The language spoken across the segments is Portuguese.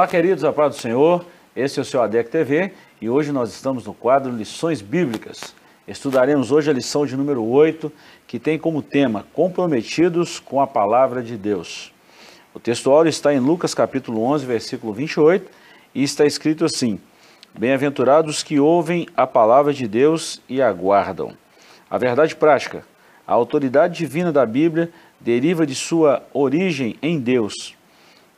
Olá, queridos, a paz do Senhor. Esse é o seu ADEC TV e hoje nós estamos no quadro Lições Bíblicas. Estudaremos hoje a lição de número 8, que tem como tema Comprometidos com a Palavra de Deus. O textual está em Lucas capítulo 11, versículo 28, e está escrito assim: Bem-aventurados que ouvem a palavra de Deus e aguardam. A verdade prática, a autoridade divina da Bíblia deriva de sua origem em Deus.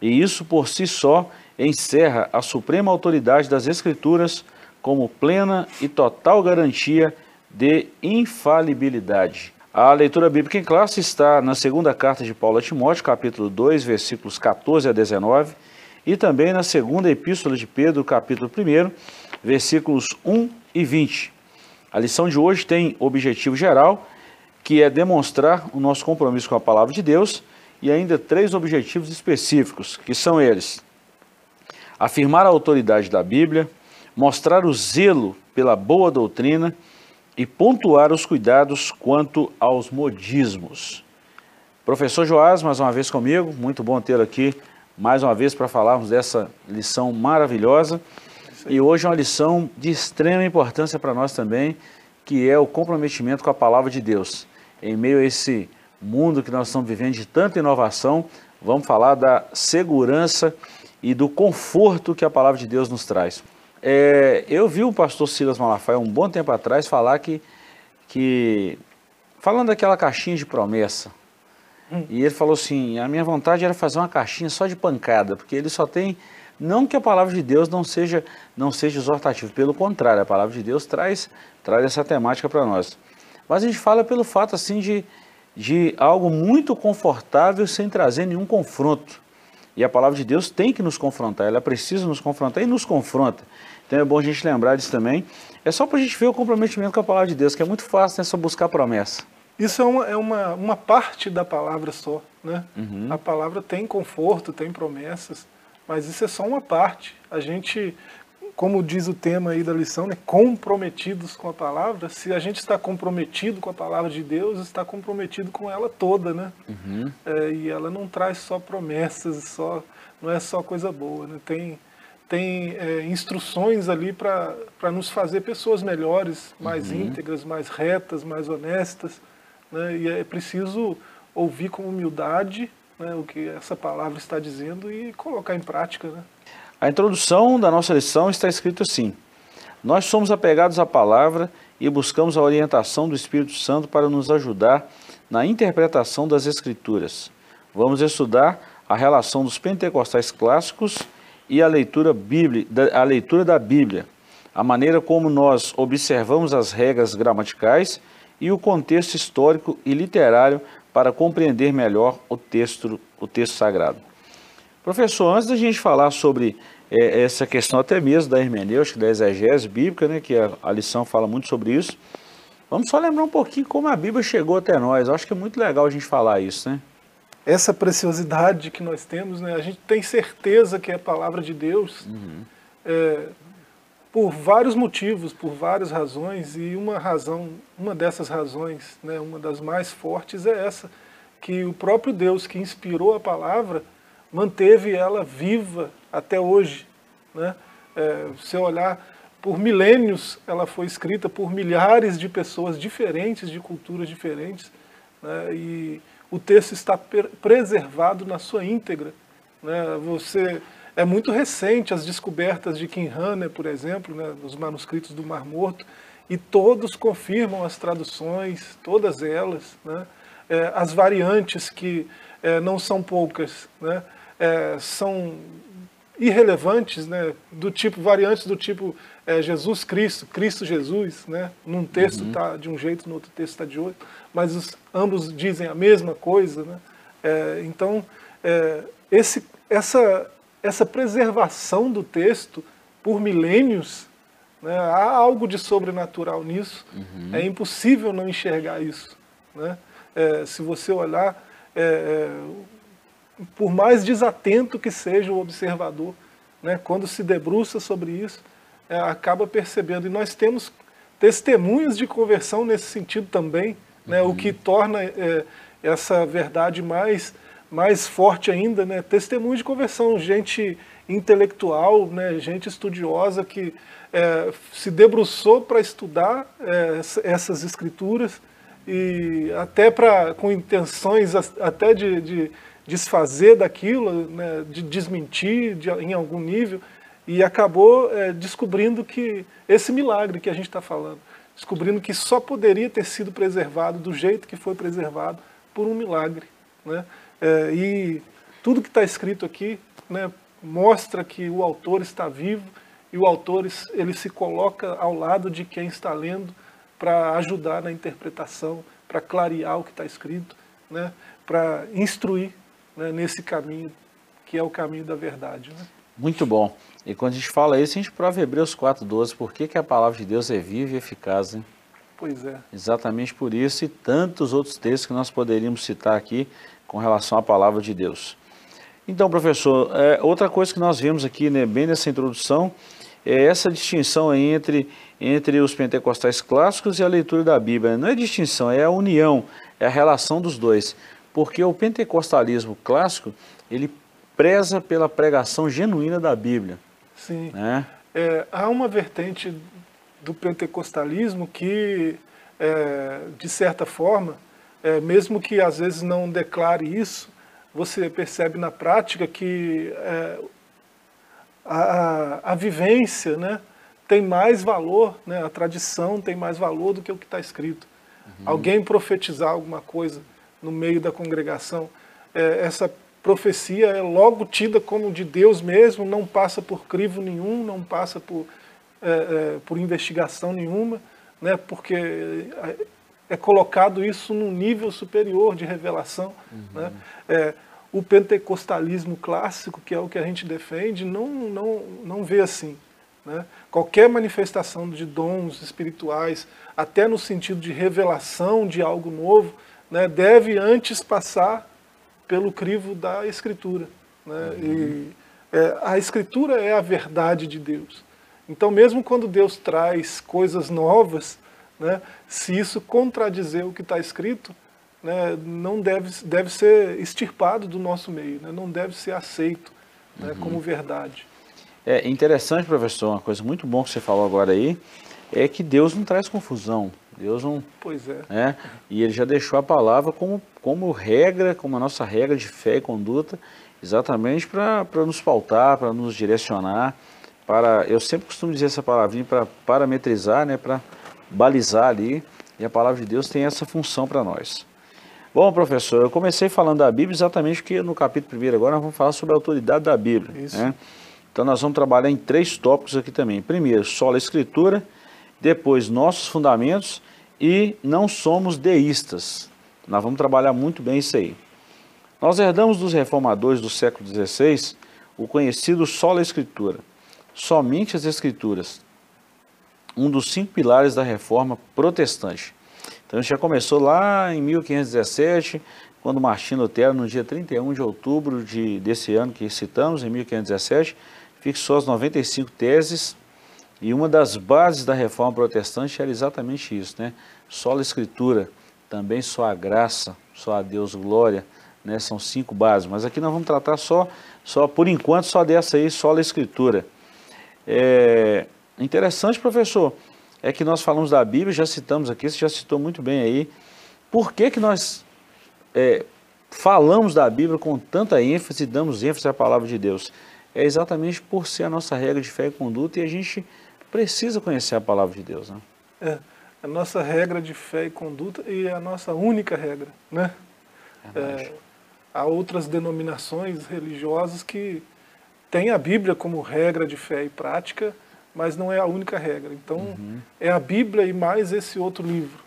E isso por si só encerra a suprema autoridade das Escrituras como plena e total garantia de infalibilidade. A leitura bíblica em classe está na segunda carta de Paulo a Timóteo, capítulo 2, versículos 14 a 19, e também na segunda epístola de Pedro, capítulo 1, versículos 1 e 20. A lição de hoje tem objetivo geral, que é demonstrar o nosso compromisso com a palavra de Deus, e ainda três objetivos específicos, que são eles: afirmar a autoridade da Bíblia, mostrar o zelo pela boa doutrina e pontuar os cuidados quanto aos modismos. Professor Joás, mais uma vez comigo, muito bom tê-lo aqui mais uma vez para falarmos dessa lição maravilhosa. E hoje é uma lição de extrema importância para nós também, que é o comprometimento com a palavra de Deus. Em meio a esse mundo que nós estamos vivendo de tanta inovação, vamos falar da segurança e do conforto que a palavra de Deus nos traz. É, eu vi o pastor Silas Malafaia um bom tempo atrás falar que, que falando daquela caixinha de promessa, hum. e ele falou assim, a minha vontade era fazer uma caixinha só de pancada, porque ele só tem, não que a palavra de Deus não seja, não seja exortativa, pelo contrário, a palavra de Deus traz, traz essa temática para nós. Mas a gente fala pelo fato assim de, de algo muito confortável sem trazer nenhum confronto. E a palavra de Deus tem que nos confrontar, ela precisa nos confrontar e nos confronta. Então é bom a gente lembrar disso também. É só para a gente ver o comprometimento com a palavra de Deus, que é muito fácil, né? Só buscar promessa. Isso é uma, é uma, uma parte da palavra só, né? Uhum. A palavra tem conforto, tem promessas, mas isso é só uma parte. A gente, como diz o tema aí da lição, né? comprometidos com a palavra. Se a gente está comprometido com a palavra de Deus, está comprometido com ela toda, né? Uhum. É, e ela não traz só promessas, só não é só coisa boa, né? Tem tem é, instruções ali para nos fazer pessoas melhores, mais uhum. íntegras, mais retas, mais honestas. Né? E é preciso ouvir com humildade né, o que essa palavra está dizendo e colocar em prática. Né? A introdução da nossa lição está escrito assim: Nós somos apegados à palavra e buscamos a orientação do Espírito Santo para nos ajudar na interpretação das Escrituras. Vamos estudar a relação dos pentecostais clássicos e a leitura, bíblia, a leitura da Bíblia, a maneira como nós observamos as regras gramaticais e o contexto histórico e literário para compreender melhor o texto, o texto sagrado. Professor, antes da gente falar sobre é, essa questão até mesmo da hermenêutica, da exegese bíblica, né, que a, a, lição fala muito sobre isso, vamos só lembrar um pouquinho como a Bíblia chegou até nós. Eu acho que é muito legal a gente falar isso, né? Essa preciosidade que nós temos, né, a gente tem certeza que é a palavra de Deus, uhum. é, por vários motivos, por várias razões, e uma razão, uma dessas razões, né, uma das mais fortes é essa, que o próprio Deus que inspirou a palavra manteve ela viva até hoje. Né? É, se olhar por milênios, ela foi escrita por milhares de pessoas diferentes, de culturas diferentes, né? e o texto está preservado na sua íntegra. Né? Você é muito recente as descobertas de Kim Hanner, por exemplo, né, nos manuscritos do Mar Morto, e todos confirmam as traduções, todas elas, né, é, as variantes que é, não são poucas, né, é, são irrelevantes, né, do tipo variantes do tipo é, Jesus Cristo, Cristo Jesus, né, num texto está uhum. de um jeito, no outro texto está de outro, mas os, ambos dizem a mesma coisa, né, é, então é, esse, essa essa preservação do texto por milênios, né, há algo de sobrenatural nisso. Uhum. É impossível não enxergar isso. Né? É, se você olhar, é, é, por mais desatento que seja o observador, né, quando se debruça sobre isso, é, acaba percebendo. E nós temos testemunhos de conversão nesse sentido também, né, uhum. o que torna é, essa verdade mais mais forte ainda, né, testemunho de conversão, gente intelectual, né, gente estudiosa que é, se debruçou para estudar é, essas escrituras e até para com intenções até de, de desfazer daquilo, né, de desmentir de, em algum nível, e acabou é, descobrindo que esse milagre que a gente está falando, descobrindo que só poderia ter sido preservado do jeito que foi preservado por um milagre. Né? É, e tudo que está escrito aqui né, mostra que o autor está vivo e o autor ele se coloca ao lado de quem está lendo para ajudar na interpretação, para clarear o que está escrito, né, para instruir né, nesse caminho que é o caminho da verdade. Né? Muito bom. E quando a gente fala isso, a gente prova Hebreus 4,12, por que, que a palavra de Deus é viva e eficaz, hein? Pois é. Exatamente por isso e tantos outros textos que nós poderíamos citar aqui com relação à palavra de Deus. Então, professor, é, outra coisa que nós vimos aqui, né, bem nessa introdução, é essa distinção entre, entre os pentecostais clássicos e a leitura da Bíblia. Não é distinção, é a união, é a relação dos dois. Porque o pentecostalismo clássico, ele preza pela pregação genuína da Bíblia. Sim. Né? É, há uma vertente do pentecostalismo que, é, de certa forma, é, mesmo que às vezes não declare isso, você percebe na prática que é, a, a, vivência né, tem mais valor, né, a tradição tem mais valor do que o que está escrito. Uhum. Alguém profetizar alguma coisa no meio da congregação, é, essa profecia é logo tida como de Deus mesmo, não passa por crivo nenhum, não passa por, é, é, por investigação nenhuma, né, porque é, é colocado isso num nível superior de revelação. Uhum. Né? É, o pentecostalismo clássico, que é o que a gente defende, não, não, não vê assim. Né? Qualquer manifestação de dons espirituais, até no sentido de revelação de algo novo, né, deve antes passar pelo crivo da Escritura. Né? Uhum. E, é, a Escritura é a verdade de Deus. Então, mesmo quando Deus traz coisas novas, né, se isso contradizer o que está escrito, né, não deve, deve ser extirpado do nosso meio, né, não deve ser aceito né, uhum. como verdade. É interessante, professor, uma coisa muito bom que você falou agora aí, é que Deus não traz confusão. Deus não. Pois é. Né? E ele já deixou a palavra como, como regra, como a nossa regra de fé e conduta, exatamente para nos pautar, para nos direcionar, para. Eu sempre costumo dizer essa palavrinha para parametrizar, né? para balizar ali. E a palavra de Deus tem essa função para nós. Bom, professor, eu comecei falando da Bíblia exatamente porque no capítulo 1 agora nós vamos falar sobre a autoridade da Bíblia. Isso. Né? Então nós vamos trabalhar em três tópicos aqui também. Primeiro, só a Escritura depois, nossos fundamentos e não somos deístas. Nós vamos trabalhar muito bem isso aí. Nós herdamos dos reformadores do século XVI o conhecido sola escritura, somente as escrituras, um dos cinco pilares da reforma protestante. Então já começou lá em 1517, quando Martinho Lutero, no dia 31 de outubro de, desse ano que citamos, em 1517, fixou as 95 teses e uma das bases da reforma protestante era exatamente isso, né? Só a escritura, também só a graça, só a Deus glória, né? São cinco bases, mas aqui nós vamos tratar só, só por enquanto, só dessa aí, só a escritura. É interessante, professor, é que nós falamos da Bíblia, já citamos aqui, você já citou muito bem aí. Por que que nós é, falamos da Bíblia com tanta ênfase, damos ênfase à palavra de Deus? É exatamente por ser a nossa regra de fé e conduta e a gente precisa conhecer a palavra de Deus. Né? É, a nossa regra de fé e conduta e a nossa única regra. Né? É, há outras denominações religiosas que têm a Bíblia como regra de fé e prática, mas não é a única regra. Então, uhum. é a Bíblia e mais esse outro livro.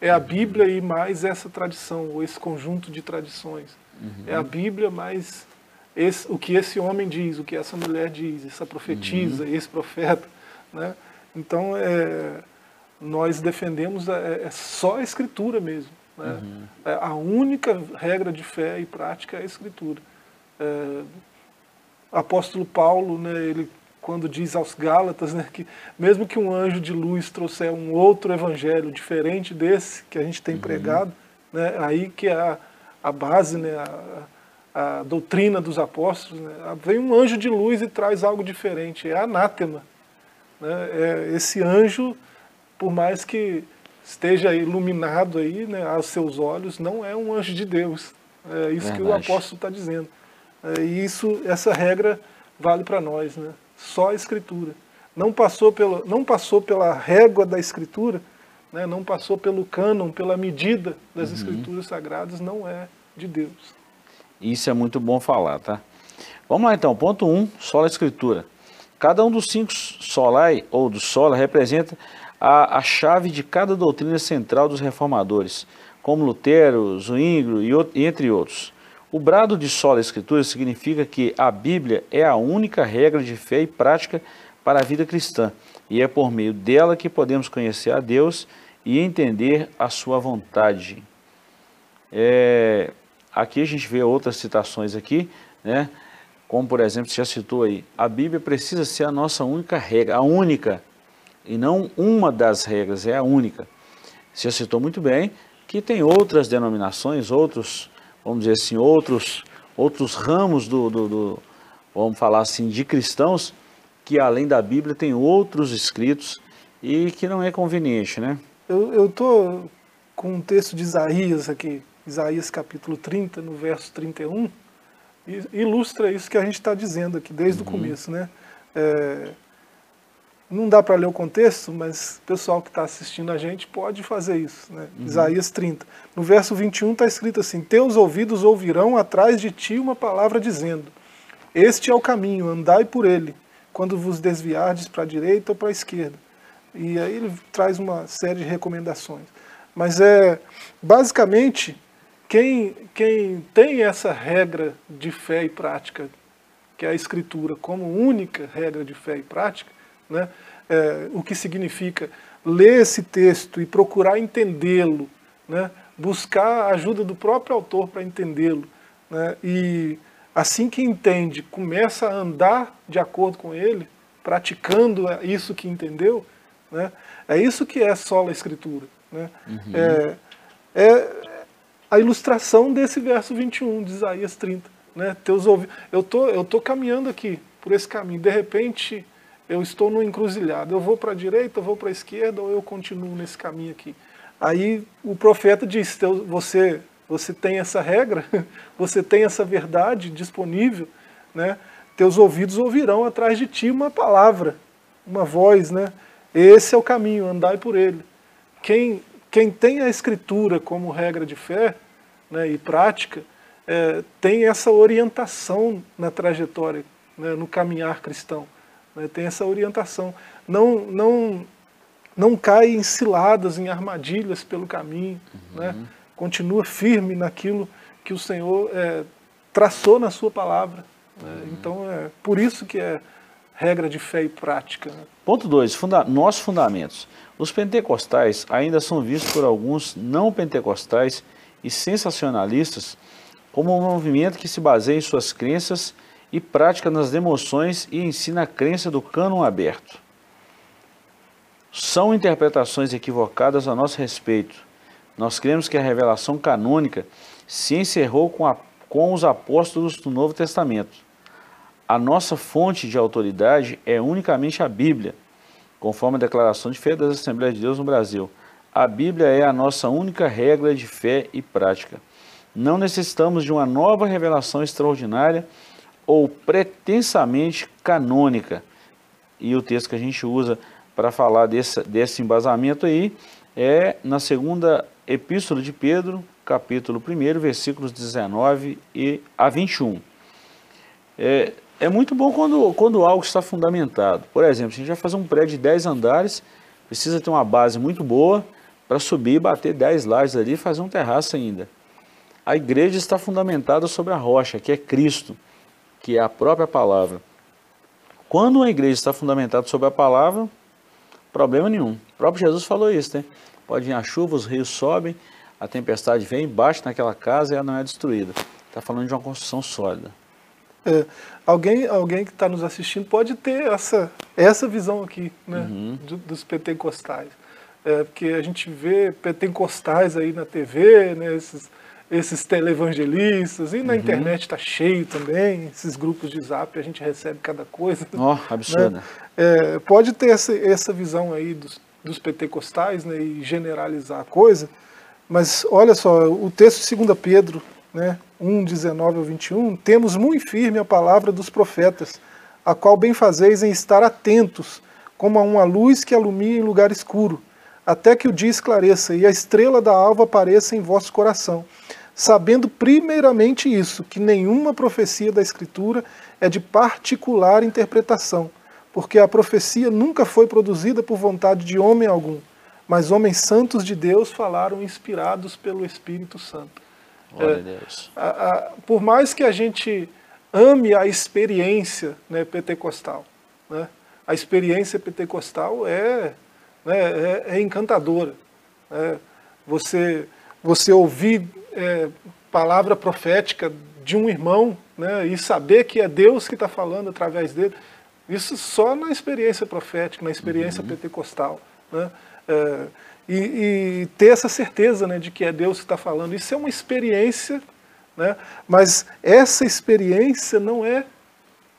É a Bíblia e mais essa tradição, ou esse conjunto de tradições. Uhum. É a Bíblia mais esse, o que esse homem diz, o que essa mulher diz, essa profetisa, uhum. esse profeta. Né? Então, é, nós defendemos é, é, só a escritura mesmo. Né? Uhum. É, a única regra de fé e prática é a escritura. É, apóstolo Paulo, né, ele quando diz aos Gálatas né, que mesmo que um anjo de luz trouxer um outro evangelho diferente desse que a gente tem uhum. pregado, né, aí que é a, a base, né, a, a doutrina dos apóstolos, né? vem um anjo de luz e traz algo diferente, é anátema. Né? É esse anjo, por mais que esteja iluminado aí né, aos seus olhos, não é um anjo de Deus. É isso Verdade. que o apóstolo está dizendo. É, e isso, essa regra vale para nós, né? só a Escritura. Não passou, pelo, não passou pela régua da Escritura, né? não passou pelo cânon, pela medida das uhum. Escrituras Sagradas, não é de Deus. Isso é muito bom falar, tá? Vamos lá então, ponto 1, um, sola escritura. Cada um dos cinco solai, ou do sola, representa a, a chave de cada doutrina central dos reformadores, como Lutero, Zwingli e, e entre outros. O brado de sola escritura significa que a Bíblia é a única regra de fé e prática para a vida cristã, e é por meio dela que podemos conhecer a Deus e entender a sua vontade. É, Aqui a gente vê outras citações aqui, né? Como por exemplo, você já citou aí, a Bíblia precisa ser a nossa única regra, a única, e não uma das regras, é a única. Você já citou muito bem que tem outras denominações, outros, vamos dizer assim, outros, outros ramos do, do, do vamos falar assim, de cristãos, que além da Bíblia tem outros escritos e que não é conveniente, né? Eu estou com um texto de Isaías aqui, Isaías capítulo 30, no verso 31, ilustra isso que a gente está dizendo aqui desde uhum. o começo. Né? É, não dá para ler o contexto, mas o pessoal que está assistindo a gente pode fazer isso. Né? Uhum. Isaías 30. No verso 21 está escrito assim: Teus ouvidos ouvirão atrás de ti uma palavra dizendo: Este é o caminho, andai por ele, quando vos desviardes para a direita ou para a esquerda. E aí ele traz uma série de recomendações. Mas é basicamente quem, quem tem essa regra de fé e prática, que é a Escritura, como única regra de fé e prática, né, é, o que significa ler esse texto e procurar entendê-lo, né, buscar a ajuda do próprio autor para entendê-lo. Né, e assim que entende, começa a andar de acordo com ele, praticando isso que entendeu, né, é isso que é só a Escritura. Né? Uhum. É, é, a ilustração desse verso 21 de Isaías 30. Né? Teus ouvidos. Eu tô, eu tô caminhando aqui por esse caminho. De repente, eu estou no encruzilhado. Eu vou para a direita, eu vou para a esquerda ou eu continuo nesse caminho aqui. Aí o profeta diz: você, você tem essa regra, você tem essa verdade disponível, né? Teus ouvidos ouvirão atrás de ti uma palavra, uma voz, né? Esse é o caminho, andai por ele. Quem quem tem a escritura como regra de fé né, e prática, é, tem essa orientação na trajetória, né, no caminhar cristão. Né, tem essa orientação. Não, não, não cai em ciladas, em armadilhas pelo caminho. Uhum. Né, continua firme naquilo que o Senhor é, traçou na sua palavra. Uhum. Então, é por isso que é regra de fé e prática. Né. Ponto 2. Funda nossos fundamentos. Os pentecostais ainda são vistos por alguns não pentecostais e sensacionalistas como um movimento que se baseia em suas crenças e prática nas emoções e ensina a crença do cânon aberto. São interpretações equivocadas a nosso respeito. Nós cremos que a revelação canônica se encerrou com, a, com os apóstolos do Novo Testamento. A nossa fonte de autoridade é unicamente a Bíblia, conforme a declaração de fé das Assembleias de Deus no Brasil. A Bíblia é a nossa única regra de fé e prática. Não necessitamos de uma nova revelação extraordinária ou pretensamente canônica. E o texto que a gente usa para falar desse, desse embasamento aí é na segunda epístola de Pedro, capítulo 1, versículos 19 e a 21. É, é muito bom quando, quando algo está fundamentado. Por exemplo, se a gente vai fazer um prédio de 10 andares, precisa ter uma base muito boa para subir, bater 10 lajes ali e fazer um terraço ainda. A igreja está fundamentada sobre a rocha, que é Cristo, que é a própria palavra. Quando uma igreja está fundamentada sobre a palavra, problema nenhum. O próprio Jesus falou isso, né? Pode vir a chuva, os rios sobem, a tempestade vem, bate naquela casa e ela não é destruída. Está falando de uma construção sólida. É, alguém, alguém que está nos assistindo pode ter essa, essa visão aqui, né, uhum. do, dos pentecostais. É, porque a gente vê pentecostais aí na TV, né, esses, esses televangelistas, e na uhum. internet está cheio também, esses grupos de zap, a gente recebe cada coisa. Ó, oh, absurdo. Né? É, pode ter essa, essa visão aí dos, dos pentecostais né, e generalizar a coisa, mas olha só, o texto de 2 Pedro, né, 1, 19 ao 21, temos muito firme a palavra dos profetas, a qual bem fazeis em estar atentos, como a uma luz que alumia em lugar escuro, até que o dia esclareça e a estrela da alva apareça em vosso coração sabendo primeiramente isso, que nenhuma profecia da Escritura é de particular interpretação, porque a profecia nunca foi produzida por vontade de homem algum, mas homens santos de Deus falaram inspirados pelo Espírito Santo. Glória é, a Deus. A, a, por mais que a gente ame a experiência né, pentecostal, né, a experiência pentecostal é, né, é, é encantadora. Né, você, você ouvir é, palavra profética de um irmão né, e saber que é Deus que está falando através dele, isso só na experiência profética, na experiência uhum. pentecostal. Né, é, e, e, ter essa certeza né, de que é Deus que está falando. Isso é uma experiência, né, mas essa experiência não é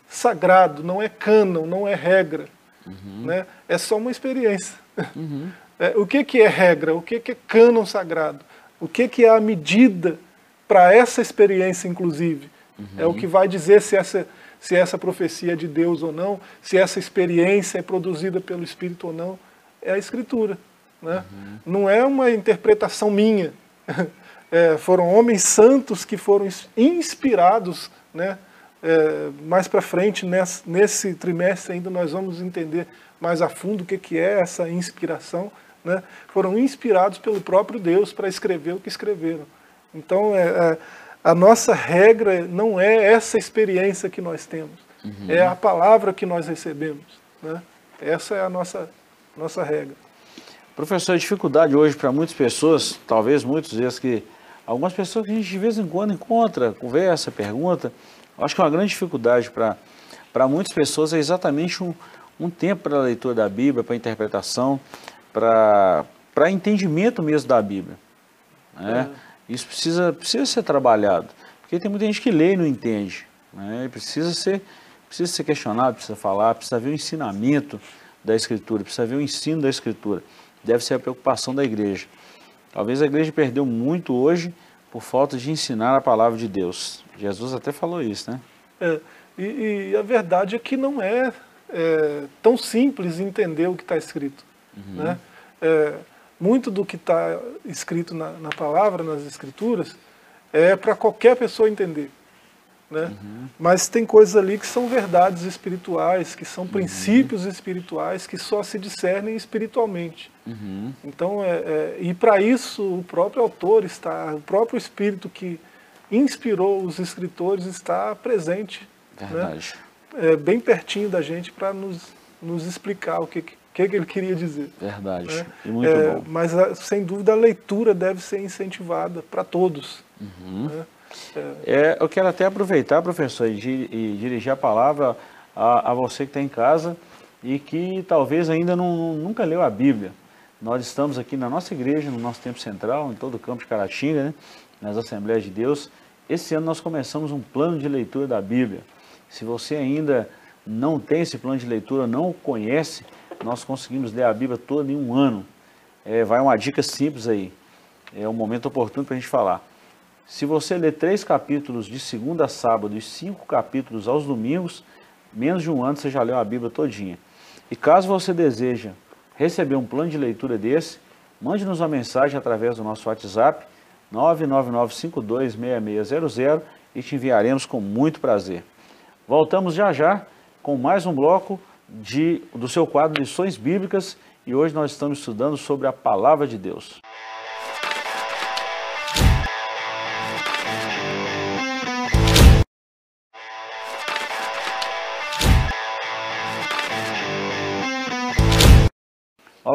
sagrado, não é cânon, não é regra. Uhum. Né, é só uma experiência. Uhum. É, o que, que é regra? O que, que é cânon sagrado? O que, que é a medida para essa experiência, inclusive? Uhum. É o que vai dizer se essa, se essa profecia é de Deus ou não, se essa experiência é produzida pelo Espírito ou não. É a Escritura. Né? Uhum. Não é uma interpretação minha. É, foram homens santos que foram inspirados. Né? É, mais para frente, nesse, nesse trimestre ainda, nós vamos entender mais a fundo o que, que é essa inspiração né, foram inspirados pelo próprio Deus para escrever o que escreveram. Então, é, é, a nossa regra não é essa experiência que nós temos, uhum. é a palavra que nós recebemos. Né? Essa é a nossa, nossa regra. Professor, a dificuldade hoje para muitas pessoas, talvez muitas vezes que algumas pessoas que a gente de vez em quando encontra, conversa, pergunta, acho que uma grande dificuldade para muitas pessoas é exatamente um, um tempo para a leitura da Bíblia, para a interpretação para entendimento mesmo da Bíblia. Né? É. Isso precisa, precisa ser trabalhado, porque tem muita gente que lê e não entende. Né? Precisa, ser, precisa ser questionado, precisa falar, precisa ver o ensinamento da Escritura, precisa ver o ensino da Escritura. Deve ser a preocupação da igreja. Talvez a igreja perdeu muito hoje por falta de ensinar a palavra de Deus. Jesus até falou isso, né? É, e, e, a verdade é que não é, é tão simples entender o que está escrito. Uhum. Né? É, muito do que está escrito na, na, palavra, nas escrituras, é para qualquer pessoa entender. Né? Uhum. Mas tem coisas ali que são verdades espirituais, que são uhum. princípios espirituais que só se discernem espiritualmente. Uhum. Então, é, é, e para isso o próprio autor está, o próprio Espírito que inspirou os escritores está presente. Né? Verdade. Né? É, bem pertinho da gente para nos, nos explicar o que, que, que ele queria dizer. Verdade. Né? E muito é, bom. Mas, sem dúvida, a leitura deve ser incentivada para todos. Uhum. Né? É. eu quero até aproveitar, professor, e, e dirigir a palavra a, a você que está em casa e que talvez ainda não, nunca leu a Bíblia. Nós estamos aqui na nossa igreja, no nosso tempo central, em todo o campo de Caratinga, né? nas Assembleias de Deus. Esse ano nós começamos um plano de leitura da Bíblia. Se você ainda não tem esse plano de leitura, não o conhece, nós conseguimos ler a Bíblia toda em um ano. É, vai uma dica simples aí. É um momento oportuno para a gente falar. Se você ler três capítulos de segunda a sábado e cinco capítulos aos domingos, menos de um ano você já leu a Bíblia todinha. E caso você deseja receber um plano de leitura desse, mande-nos uma mensagem através do nosso WhatsApp 999526600 e te enviaremos com muito prazer. Voltamos já já com mais um bloco de, do seu quadro Lições Bíblicas e hoje nós estamos estudando sobre a Palavra de Deus.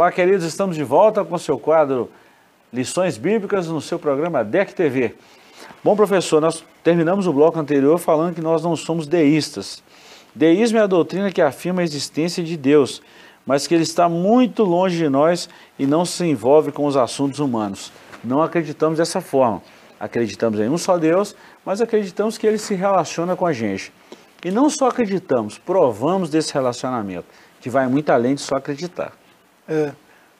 Olá, queridos, estamos de volta com o seu quadro Lições Bíblicas no seu programa DEC TV. Bom, professor, nós terminamos o bloco anterior falando que nós não somos deístas. Deísmo é a doutrina que afirma a existência de Deus, mas que ele está muito longe de nós e não se envolve com os assuntos humanos. Não acreditamos dessa forma. acreditamos em um só Deus, mas acreditamos que ele se relaciona com a gente. E não só acreditamos, provamos desse relacionamento, que vai muito além de só acreditar. É,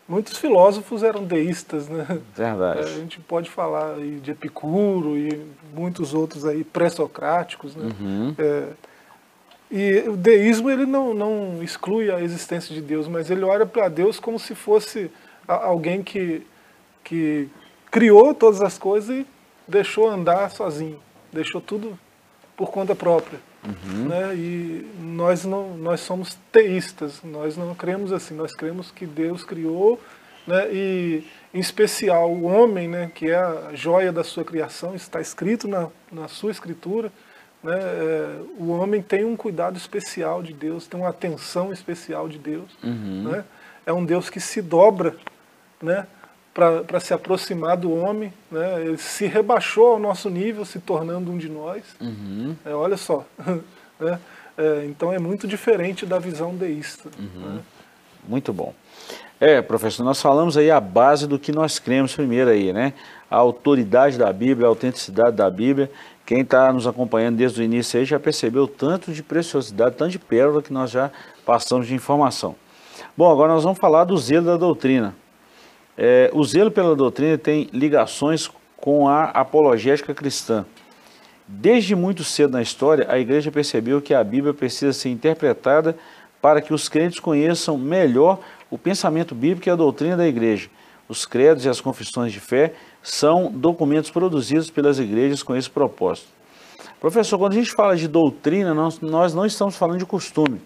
muitos filósofos eram deístas, né? Verdade. É, a gente pode falar de Epicuro e muitos outros aí pré-socráticos, né? Uhum. É, e o deísmo ele não, não exclui a existência de Deus, mas ele olha para Deus como se fosse alguém que, que criou todas as coisas e deixou andar sozinho, deixou tudo por conta própria. Uhum. Né? E nós, não, nós somos teístas, nós não cremos assim, nós cremos que Deus criou, né? e em especial o homem, né? que é a joia da sua criação, está escrito na, na sua escritura, né? É, o homem tem um cuidado especial de Deus, tem uma atenção especial de Deus. Uhum. Né? É um Deus que se dobra né? Para se aproximar do homem. Né? Ele se rebaixou ao nosso nível, se tornando um de nós. Uhum. É, olha só. né? é, então é muito diferente da visão deísta. Uhum. Né? Muito bom. É, professor, nós falamos aí a base do que nós cremos primeiro aí, né? A autoridade da Bíblia, a autenticidade da Bíblia quem está nos acompanhando desde o início aí já percebeu tanto de preciosidade, tanto de pérola que nós já passamos de informação. Bom, agora nós vamos falar do zelo da doutrina. É, o zelo pela doutrina tem ligações com a apologética cristã. Desde muito cedo na história, a igreja percebeu que a Bíblia precisa ser interpretada para que os crentes conheçam melhor o pensamento bíblico e a doutrina da igreja. Os credos e as confissões de fé são documentos produzidos pelas igrejas com esse propósito. Professor, quando a gente fala de doutrina, nós, nós não estamos falando de costume,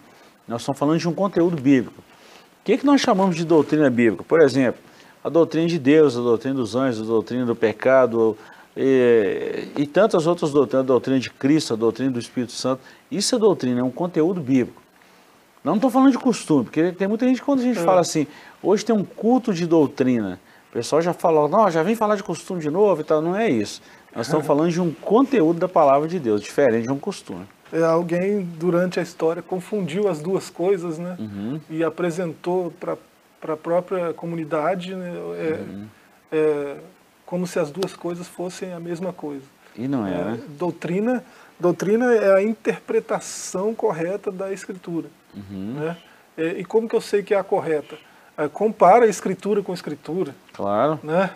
nós estamos falando de um conteúdo bíblico. O que, é que nós chamamos de doutrina bíblica? Por exemplo, a doutrina de Deus, a doutrina dos anjos, a doutrina do pecado e, e tantas outras doutrinas, a doutrina de Cristo, a doutrina do Espírito Santo. Isso é doutrina, é um conteúdo bíblico. Não estou falando de costume, porque tem muita gente, quando a gente é. fala assim, hoje tem um culto de doutrina, o pessoal já falou, não, já vem falar de costume de novo e tal. Não é isso. Nós estamos falando de um conteúdo da palavra de Deus, diferente de um costume. É, alguém, durante a história, confundiu as duas coisas, né? Uhum. E apresentou para a própria comunidade né? é, uhum. é, como se as duas coisas fossem a mesma coisa. E não é, é né? Doutrina, doutrina é a interpretação correta da Escritura. Uhum. Né? É, e como que eu sei que é a correta? é, compara a escritura com a escritura. Claro. Né?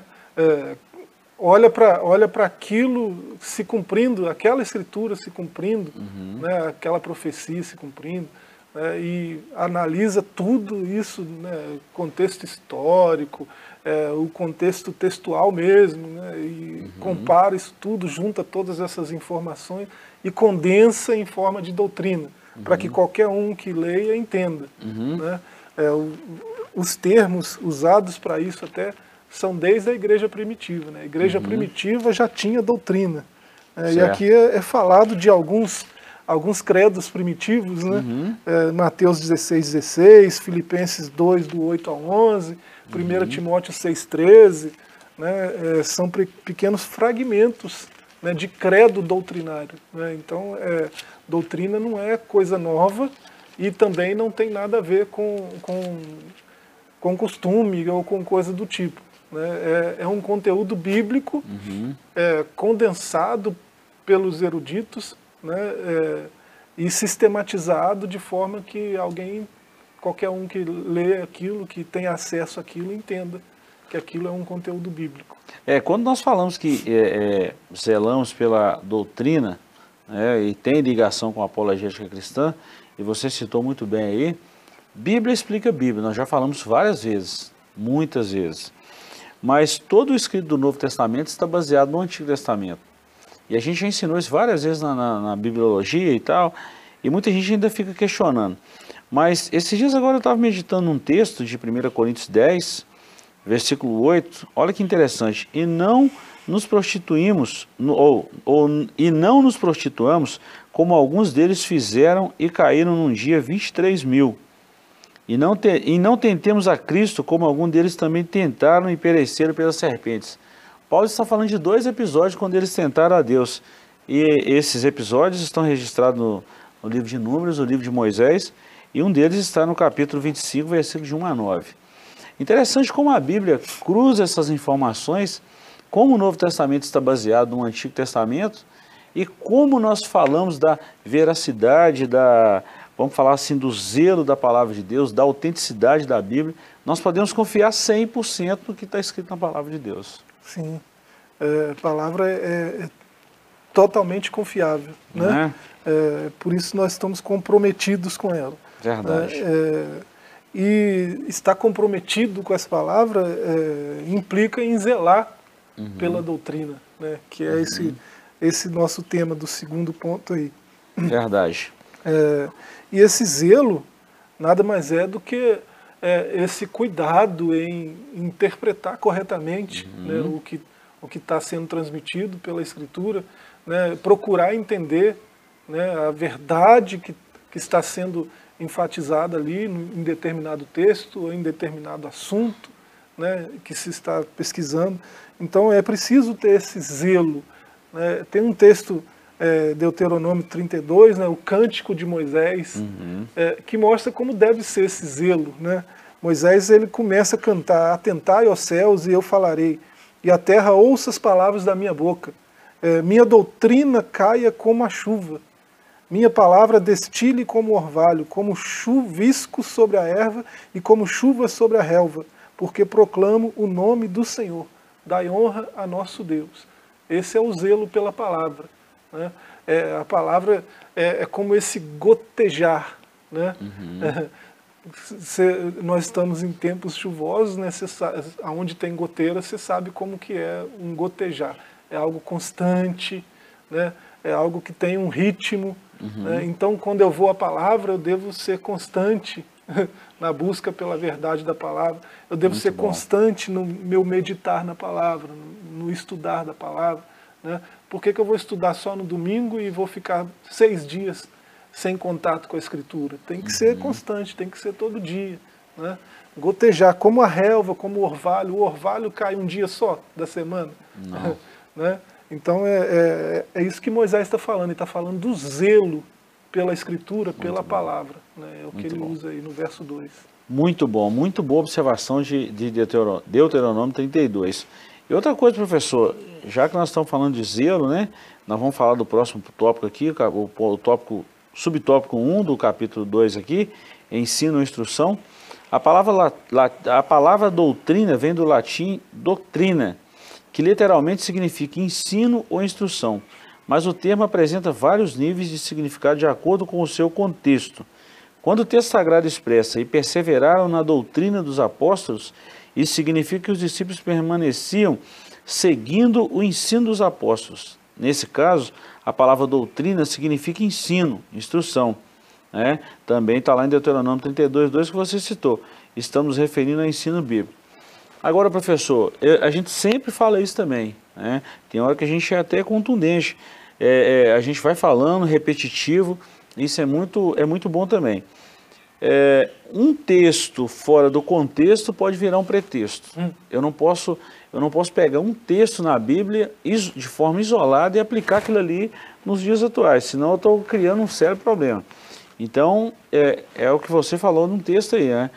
Olha para olha aquilo se cumprindo, aquela escritura se cumprindo, uhum. né? aquela profecia se cumprindo. Né? e analisa tudo isso, né? contexto histórico, é, o contexto textual mesmo, né? e uhum. compara isso tudo, junta todas essas informações e condensa em forma de doutrina, uhum. para que qualquer um que leia entenda. Uhum. Né? É, o, os termos usados para isso até são desde a igreja primitiva. Né? A igreja uhum. primitiva já tinha doutrina. É, e aqui é, é, falado de alguns, alguns credos primitivos, né? Uhum. É, Mateus 16, 16, Filipenses 2, do 8 ao 11, 1 uhum. Timóteo 6, 13. Né? É, são pequenos fragmentos né, de credo doutrinário. Né? Então, é, doutrina não é coisa nova e também não tem nada a ver com, com com costume ou com coisa do tipo. Né? É, é um conteúdo bíblico uhum. é, condensado pelos eruditos né? É, e sistematizado de forma que alguém, qualquer um que lê aquilo, que tem acesso àquilo, entenda que aquilo é um conteúdo bíblico. É, quando nós falamos que é, é, zelamos pela doutrina né, e tem ligação com a apologética cristã, e você citou muito bem aí, Bíblia explica Bíblia, nós já falamos várias vezes, muitas vezes. Mas todo o escrito do Novo Testamento está baseado no Antigo Testamento. E a gente já ensinou isso várias vezes na, na, na bibliologia e tal, e muita gente ainda fica questionando. Mas esses dias agora eu estava meditando um texto de 1 Coríntios 10, versículo 8, olha que interessante. E não nos prostituímos, ou, ou, e não nos prostituamos, como alguns deles fizeram e caíram num dia 23 mil. E não, te, e não tentemos a Cristo como algum deles também tentaram e pereceram pelas serpentes. Paulo está falando de dois episódios quando eles tentaram a Deus. E esses episódios estão registrados no, no livro de Números, no livro de Moisés, e um deles está no capítulo 25, versículo de 1 a 9. Interessante como a Bíblia cruza essas informações como o Novo Testamento está baseado no Antigo Testamento e como nós falamos da veracidade, da, vamos falar assim, do zelo da palavra de Deus, da autenticidade da Bíblia, nós podemos confiar 100% no que está escrito na palavra de Deus. Sim, é, a palavra é, é totalmente confiável, né? É? é? por isso nós estamos comprometidos com ela. Verdade. Né? e estar comprometido com essa palavra é, implica em zelar uhum. pela doutrina, né? que é uhum. esse, esse nosso tema do segundo ponto aí. Verdade. É, e esse zelo nada mais é do que é, esse cuidado em interpretar corretamente uhum. né, o que o que está sendo transmitido pela Escritura, né, procurar entender né, a verdade que, que está sendo enfatizada ali em determinado texto ou em determinado assunto né, que se está pesquisando. Então é preciso ter esse zelo. Né? Tem um texto, é, Deuteronômio 32, né, o Cântico de Moisés, uhum. é, que mostra como deve ser esse zelo. Né? Moisés ele começa a cantar, atentai aos céus e eu falarei, e a terra ouça as palavras da minha boca. É, minha doutrina caia como a chuva, minha palavra destile como orvalho, como chuvisco sobre a erva e como chuva sobre a relva, porque proclamo o nome do Senhor. Dai honra a nosso Deus. Esse é o zelo pela palavra. Né? É, a palavra é, é, como esse gotejar. Né? Uhum. É, cê, nós estamos em tempos chuvosos, né? onde tem goteira, você sabe como que é um gotejar. É algo constante, né? é algo que tem um ritmo, Uhum. Né? Então, quando eu vou à palavra, eu devo ser constante na busca pela verdade da palavra. Eu devo Muito ser bom. constante no meu meditar na palavra, no, estudar da palavra. Né? Por que, que eu vou estudar só no domingo e vou ficar seis dias sem contato com a Escritura? Tem que uhum. ser constante, tem que ser todo dia. Né? Gotejar, como a relva, como o orvalho. O orvalho cai um dia só da semana. né? Então é, é, é isso que Moisés está falando, ele está falando do zelo pela escritura, muito pela bom. palavra. Né? É o muito que ele bom. usa aí no verso 2. Muito bom, muito boa observação de, de Deuteronômio 32. E outra coisa, professor, já que nós estamos falando de zelo, né? Nós vamos falar do próximo tópico aqui, o, tópico, subtópico 1 do capítulo 2 aqui, ensino e instrução. A palavra, a palavra doutrina vem do latim doutrina, que literalmente significa ensino ou instrução, mas o termo apresenta vários níveis de significado de acordo com o seu contexto. Quando o texto sagrado expressa e perseveraram na doutrina dos apóstolos, isso significa que os discípulos permaneciam seguindo o ensino dos apóstolos. Nesse caso, a palavra doutrina significa ensino, instrução. Né? Também está lá em Deuteronômio 32, 2 que você citou. Estamos referindo ao ensino bíblico. Agora, professor, a gente sempre fala isso também. Né? Tem hora que a gente é até contundente. É, é, a gente vai falando, repetitivo, isso é muito, é muito bom também. É, um texto fora do contexto pode virar um pretexto. Hum. Eu, não posso, eu não posso pegar um texto na Bíblia de forma isolada e aplicar aquilo ali nos dias atuais, senão eu estou criando um sério problema. Então, é, é o que você falou num texto aí, né?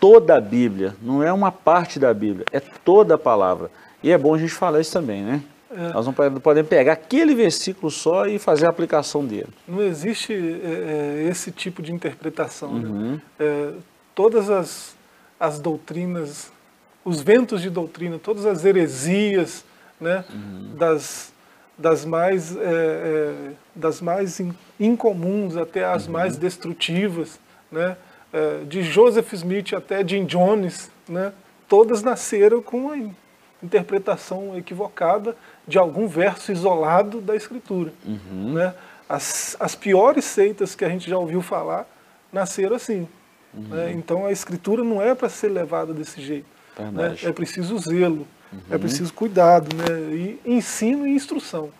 toda a Bíblia, não é uma parte da Bíblia, é toda a palavra. E é bom a gente falar isso também, né? É. Nós não podemos pegar aquele versículo só e fazer a aplicação dele. Não existe é, é esse tipo de interpretação. Né? Uhum. Né? É, todas as, as doutrinas, os ventos de doutrina, todas as heresias né? Uhum. das, das mais, é, é, das mais incomuns até as uhum. mais destrutivas, né? De Joseph Smith até Jim Jones, né, todas nasceram com uma interpretação equivocada de algum verso isolado da Escritura. Uhum. Né? As, as piores seitas que a gente já ouviu falar nasceram assim. Uhum. Né? Então a Escritura não é para ser levada desse jeito. Né? É preciso zelo, é uhum. é preciso cuidado, né? e ensino e instrução.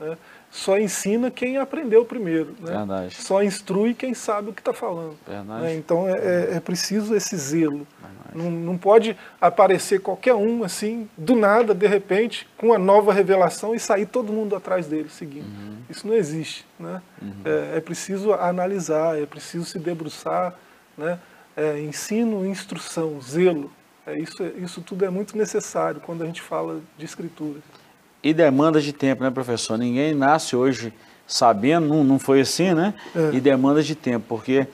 Né? Só ensina quem aprendeu primeiro. Né? Verdade. Só instrui quem sabe o que está falando. Né? Então é, é, é, preciso esse zelo. Não, não, pode aparecer qualquer um assim, do nada, de repente, com uma nova revelação e sair todo mundo atrás dele seguindo. Uhum. Isso não existe. Né? Uhum. É, é, preciso analisar, é preciso se debruçar. Né? É, ensino, instrução, zelo. É, isso, isso tudo é muito necessário quando a gente fala de escritura. E demanda de tempo, né, professor? Ninguém nasce hoje sabendo, não, não foi assim, né? É. E demanda de tempo, porque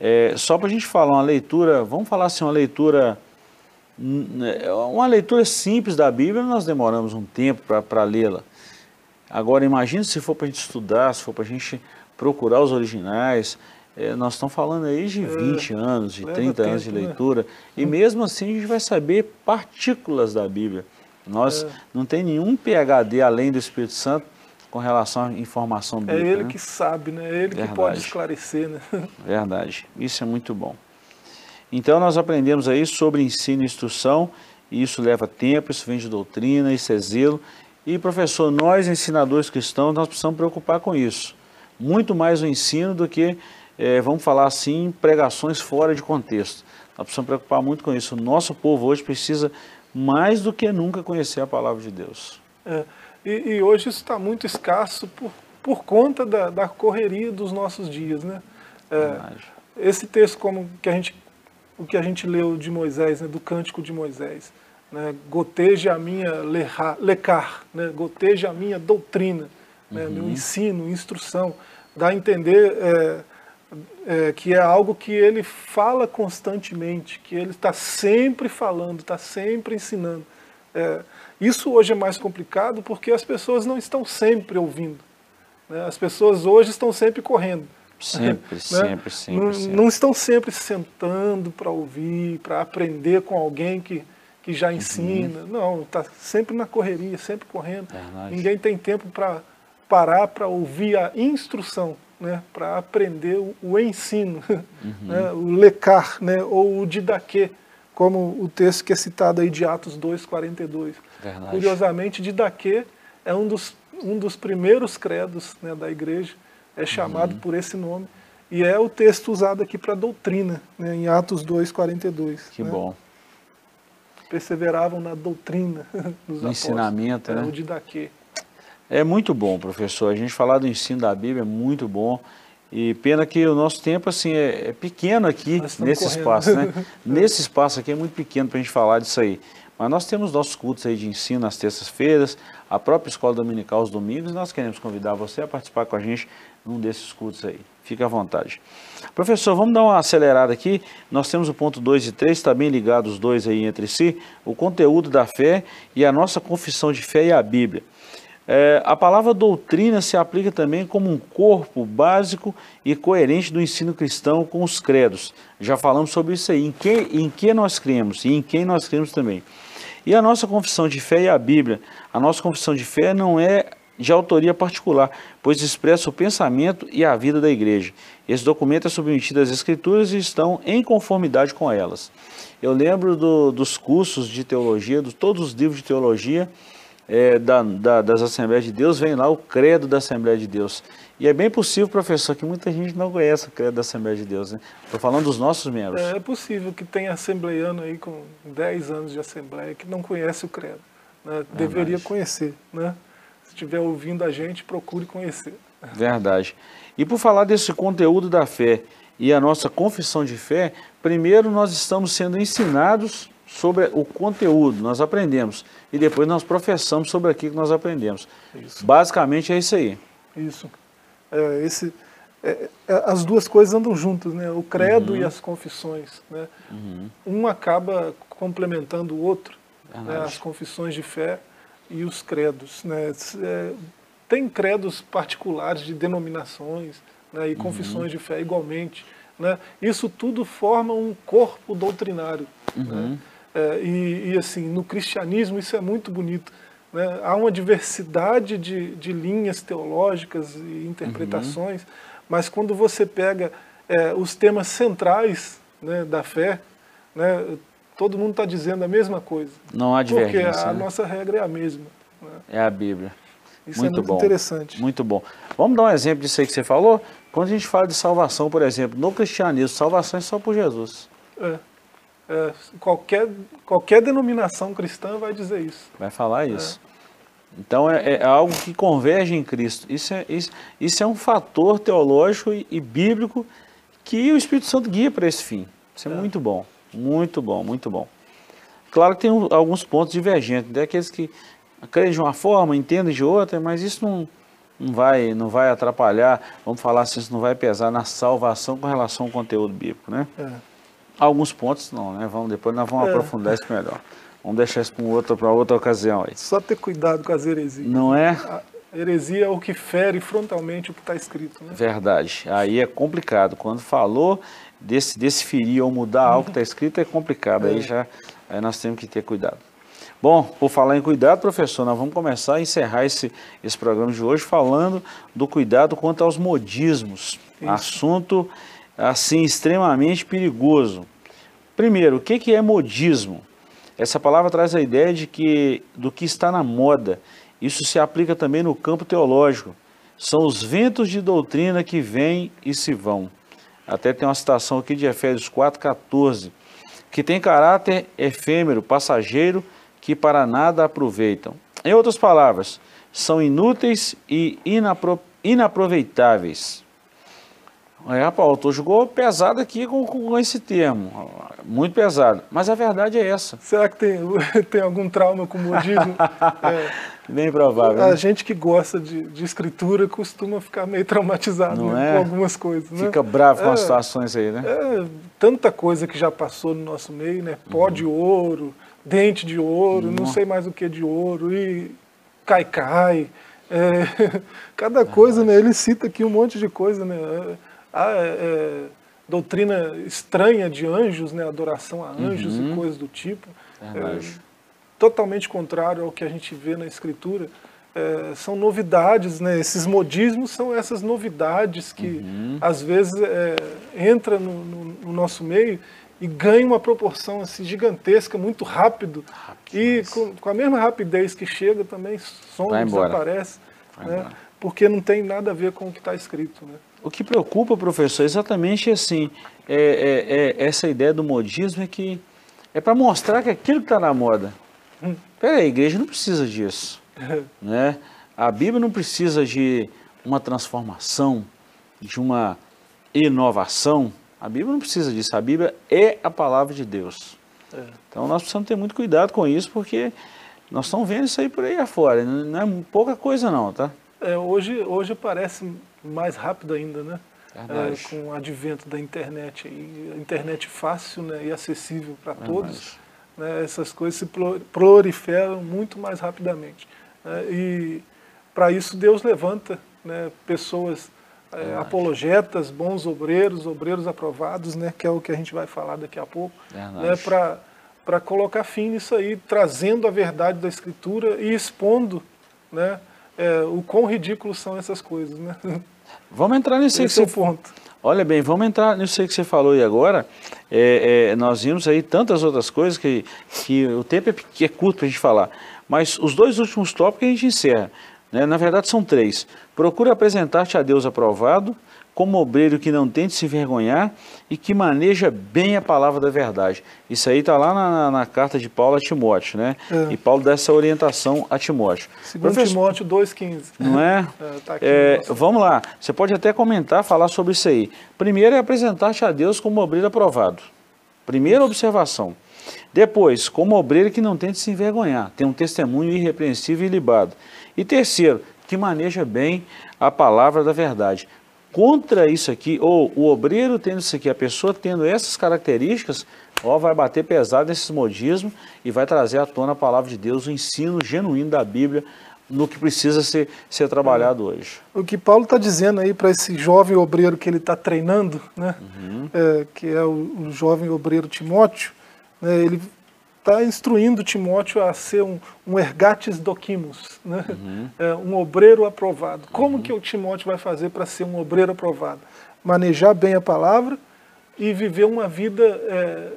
é, só para a gente falar uma leitura, vamos falar assim, uma leitura, uma leitura simples da Bíblia, nós demoramos um tempo para lê-la. Agora, imagine se for para a gente estudar, se for para a gente procurar os originais, é, nós estamos falando aí de 20 é, anos, de 30 tempo, anos de né? leitura, né? e mesmo assim a gente vai saber partículas da Bíblia. Nós é. não tem nenhum PhD além do Espírito Santo com relação à informação é bíblica. É ele né? que sabe, né? É ele Verdade. que pode esclarecer, né? Verdade. Isso é muito bom. Então nós aprendemos aí sobre ensino e instrução, e isso leva tempo, isso vem de doutrina, isso é zelo. E professor, nós ensinadores cristãos, nós precisamos preocupar com isso. Muito mais o ensino do que, é, vamos falar assim, pregações fora de contexto. Nós precisamos preocupar muito com isso. O nosso povo hoje precisa mais do que nunca conhecer a palavra de Deus. É. E, e hoje isso está muito escasso por, por conta da, da, correria dos nossos dias. Né? É, esse texto, como que a gente, o que a gente leu de Moisés, né, do Cântico de Moisés, né, goteja a minha lecar, lecar né, goteja a minha doutrina, né, uhum. meu ensino, instrução, dá a entender é, é, que é algo que ele fala constantemente, que ele está sempre falando, está sempre ensinando. É, isso hoje é mais complicado porque as pessoas não estão sempre ouvindo. Né? As pessoas hoje estão sempre correndo. Sempre, né? sempre, sempre, não, sempre. Não estão sempre sentando para ouvir, para aprender com alguém que, que já ensina. Uhum. Não, está sempre na correria, sempre correndo. Verdade. Ninguém tem tempo para parar para ouvir a instrução, né? para aprender o, o ensino, uhum. né? o lecar, né? ou o didaquê como o texto que é citado aí de Atos 2,42. Curiosamente, Didaquê é um dos, um dos primeiros credos né, da igreja, é chamado uhum. por esse nome, e é o texto usado aqui para doutrina, né, em Atos 2,42. Que né? bom. Perseveravam na doutrina dos no ensinamento, é, né? O Didaquê. É muito bom, professor. A gente falar do ensino da Bíblia é muito bom. E pena que o nosso tempo assim é, é pequeno aqui nesse correndo. espaço, né? nesse espaço aqui é muito pequeno para a gente falar disso aí. Mas nós temos nossos cultos aí de ensino às terças-feiras, a própria escola dominical aos domingos, e nós queremos convidar você a participar com a gente num desses cultos aí. Fique à vontade. Professor, vamos dar uma acelerada aqui. Nós temos o ponto 2 e 3, está bem ligados os dois aí entre si, o conteúdo da fé e a nossa confissão de fé e a Bíblia. É, a palavra doutrina se aplica também como um corpo básico e coerente do ensino cristão com os credos. Já falamos sobre isso aí, em que, em que nós cremos e em quem nós cremos também. E a nossa confissão de fé e a Bíblia. A nossa confissão de fé não é de autoria particular, pois expressa o pensamento e a vida da igreja. Esse documento é submetido às escrituras e estão em conformidade com elas. Eu lembro do, dos cursos de teologia, de todos os livros de teologia, é, da, da, das Assembleias de Deus, vem lá o credo da Assembleia de Deus. E é bem possível, professor, que muita gente não conhece o credo da Assembleia de Deus. Né? Estou falando dos nossos membros. É, é, possível que tenha assembleiano aí com 10 anos de Assembleia que não conhece o credo. Né? Deveria conhecer. Né? Se estiver ouvindo a gente, procure conhecer. Verdade. E por falar desse conteúdo da fé e a nossa confissão de fé, primeiro nós estamos sendo ensinados sobre o conteúdo, nós aprendemos, e depois nós professamos sobre aquilo que nós aprendemos. Isso. Basicamente é isso aí. Isso. É, esse, é, é, as duas coisas andam juntas, né? o credo uhum. e as confissões. Né? Uhum. Um acaba complementando o outro, né? as confissões de fé e os credos. Né? É, tem credos particulares de denominações né? e uhum. confissões de fé igualmente. Né? Isso tudo forma um corpo doutrinário. Né? É, e, e, assim, no cristianismo isso é muito bonito. Né? Há uma diversidade de, de linhas teológicas e interpretações, uhum. mas quando você pega é, os temas centrais né, da fé, né, todo mundo está dizendo a mesma coisa. Não há divergência. Porque a né? nossa regra é a mesma. Né? É a Bíblia. Isso muito é muito bom. interessante. Muito bom. Vamos dar um exemplo disso aí que você falou? Quando a gente fala de salvação, por exemplo, no cristianismo, salvação é só por Jesus. É. É, qualquer, qualquer denominação cristã vai dizer isso. Vai falar é. isso. É. Então é, é, algo que converge em Cristo. Isso é, isso, isso é um fator teológico e, e bíblico que o Espírito Santo guia para esse fim. Isso é, é, muito bom, muito bom, muito bom. Claro que tem um, alguns pontos divergentes, tem aqueles que creem de uma forma, entendem de outra, mas isso não, não, vai, não vai atrapalhar, vamos falar assim, isso não vai pesar na salvação com relação ao conteúdo bíblico, né? É. Alguns pontos não, né? Vamos, depois nós vamos é. aprofundar isso melhor. Vamos deixar isso para outra, outra ocasião aí. Só ter cuidado com as heresias. Não é? A heresia é o que fere frontalmente o que está escrito. Né? Verdade. Aí é complicado. Quando falou desse, desse ferir ou mudar algo que está escrito, é complicado. É. Aí já aí nós temos que ter cuidado. Bom, por falar em cuidado, professor, nós vamos começar a encerrar esse, esse programa de hoje falando do cuidado quanto aos modismos. Isso. Assunto, assim, extremamente perigoso. Primeiro, o que, é modismo? Essa palavra traz a ideia de que do que está na moda. Isso se aplica também no campo teológico. São os ventos de doutrina que vêm e se vão. Até tem uma citação aqui de Efésios 4,14, que tem caráter efêmero, passageiro, que para nada aproveitam. Em outras palavras, são inúteis e inapro inaproveitáveis. É, Paulo, tu jogou pesado aqui com, com, esse termo, muito pesado, mas a verdade é essa. Será que tem, tem algum trauma com o é, Bem provável. A né? gente que gosta de, de, escritura costuma ficar meio traumatizado né, é? com algumas coisas. Né? Fica bravo com é, as situações aí, né? É, tanta coisa que já passou no nosso meio, né? Pó uhum. de ouro, dente de ouro, uhum. não sei mais o que de ouro, e cai-cai. É, cada coisa, né? Ele cita aqui um monte de coisa, né? A é, é, doutrina estranha de anjos, né, adoração a anjos uhum. e coisas do tipo, é, totalmente contrário ao que a gente vê na Escritura. É, são novidades, né? esses modismos são essas novidades que uhum. às vezes é, entra no, no, no, nosso meio e ganha uma proporção assim, gigantesca, muito rápido, rápido e com, com, a mesma rapidez que chega também some, desaparece, né? porque não tem nada a ver com o que está escrito. Né? O que preocupa, professor, é exatamente assim, é, é, é essa ideia do modismo é que é para mostrar que aquilo que está na moda. Hum. Peraí, a igreja não precisa disso. né? A Bíblia não precisa de uma transformação, de uma inovação. A Bíblia não precisa disso. A Bíblia é a palavra de Deus. É. Então nós precisamos ter muito cuidado com isso, porque nós estamos vendo isso aí por aí afora. Não é pouca coisa não, tá? É, hoje, hoje parece mais rápido ainda, né? É, com o advento da internet, e internet fácil né, e acessível para todos, né, essas coisas se proliferam muito mais rapidamente. Né, e para isso Deus levanta né, pessoas é, apologetas, bons obreiros, obreiros aprovados, né, que é o que a gente vai falar daqui a pouco, né, para colocar fim nisso aí, trazendo a verdade da Escritura e expondo né, é, o quão ridículos são essas coisas. Né? Vamos entrar nisso Esse. É o ponto. Olha bem, vamos entrar nisso aí que você falou e agora. É, é, nós vimos aí tantas outras coisas que, que o tempo é, é curto para a gente falar. Mas os dois últimos tópicos a gente encerra. Né? Na verdade são três. Procure apresentar-te a Deus aprovado, como obreiro que não tem de se envergonhar e que maneja bem a palavra da verdade. Isso aí está lá na, na, carta de Paulo a Timóteo, né? É. E Paulo dá essa orientação a Timóteo. Segundo Professor, Timóteo 2,15. Não é? é, tá é vamos lá, você pode até comentar, falar sobre isso aí. Primeiro é apresentar-te a Deus como obreiro aprovado. Primeira observação. Depois, como obreiro que não tem de se envergonhar, tem um testemunho irrepreensível e libado. E terceiro, que maneja bem a palavra da verdade contra isso aqui, ou o obreiro tendo isso aqui, a pessoa tendo essas características, ó, vai bater pesado nesses modismos e vai trazer à tona a palavra de Deus, o ensino genuíno da Bíblia, no que precisa ser, ser trabalhado hoje. O que Paulo está dizendo aí para esse jovem obreiro que ele está treinando, né, uhum. é, que é o, o, jovem obreiro Timóteo, né, ele está instruindo Timóteo a ser um, um ergates doquimus, né? Uhum. É, um obreiro aprovado. Como uhum. que o Timóteo vai fazer para ser um obreiro aprovado? Manejar bem a palavra e viver uma vida, é,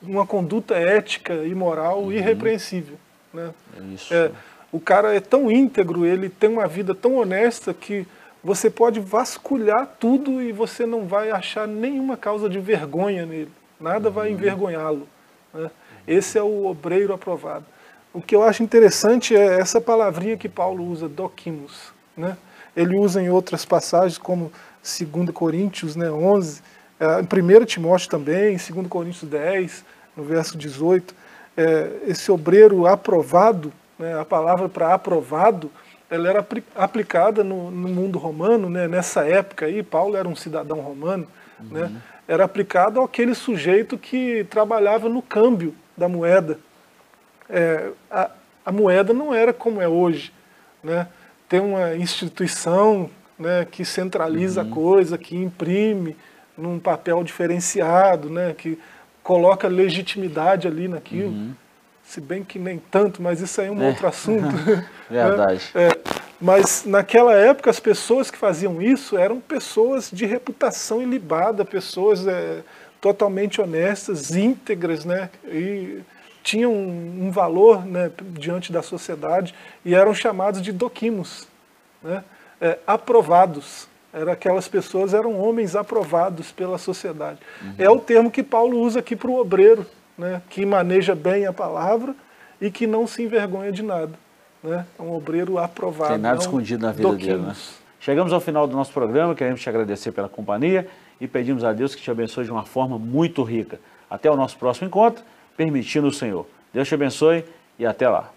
uma conduta ética e moral uhum. irrepreensível. Né? Isso. É, o cara é tão íntegro, ele tem uma vida tão honesta que você pode vasculhar tudo e você não vai achar nenhuma causa de vergonha nele. Nada vai uhum. envergonhá-lo. Né? Esse é o obreiro aprovado. O que eu acho interessante é essa palavrinha que Paulo usa, doquimos. Né? Ele usa em outras passagens, como 2 Coríntios né, 11, é, em 1 Timóteo também, em 2 Coríntios 10, no verso 18. é, esse obreiro aprovado, né, a palavra para aprovado, ela era aplicada no, no mundo romano, né, nessa época aí, Paulo era um cidadão romano, né, uhum. né, era aplicado àquele sujeito que trabalhava no câmbio da moeda. É, a, a, moeda não era como é hoje. Né? Tem uma instituição né, que centraliza uhum. a coisa, que imprime num papel diferenciado, né, que coloca legitimidade ali naquilo. Uhum. Se bem que nem tanto, mas isso aí é um é. outro assunto. Verdade. É, mas naquela época as pessoas que faziam isso eram pessoas de reputação ilibada, pessoas é, totalmente honestas, íntegras, né? E tinham um, um valor né, diante da sociedade e eram chamados de doquimos, né? É, aprovados. Era aquelas pessoas eram homens aprovados pela sociedade. Uhum. É o termo que Paulo usa aqui para o obreiro, né, que maneja bem a palavra e que não se envergonha de nada né? É um obreiro aprovado. Tem nada escondido na vida dele. Né? Chegamos ao final do nosso programa, queremos te agradecer pela companhia e pedimos a Deus que te abençoe de uma forma muito rica. Até o nosso próximo encontro, permitindo o Senhor. Deus te abençoe e até lá.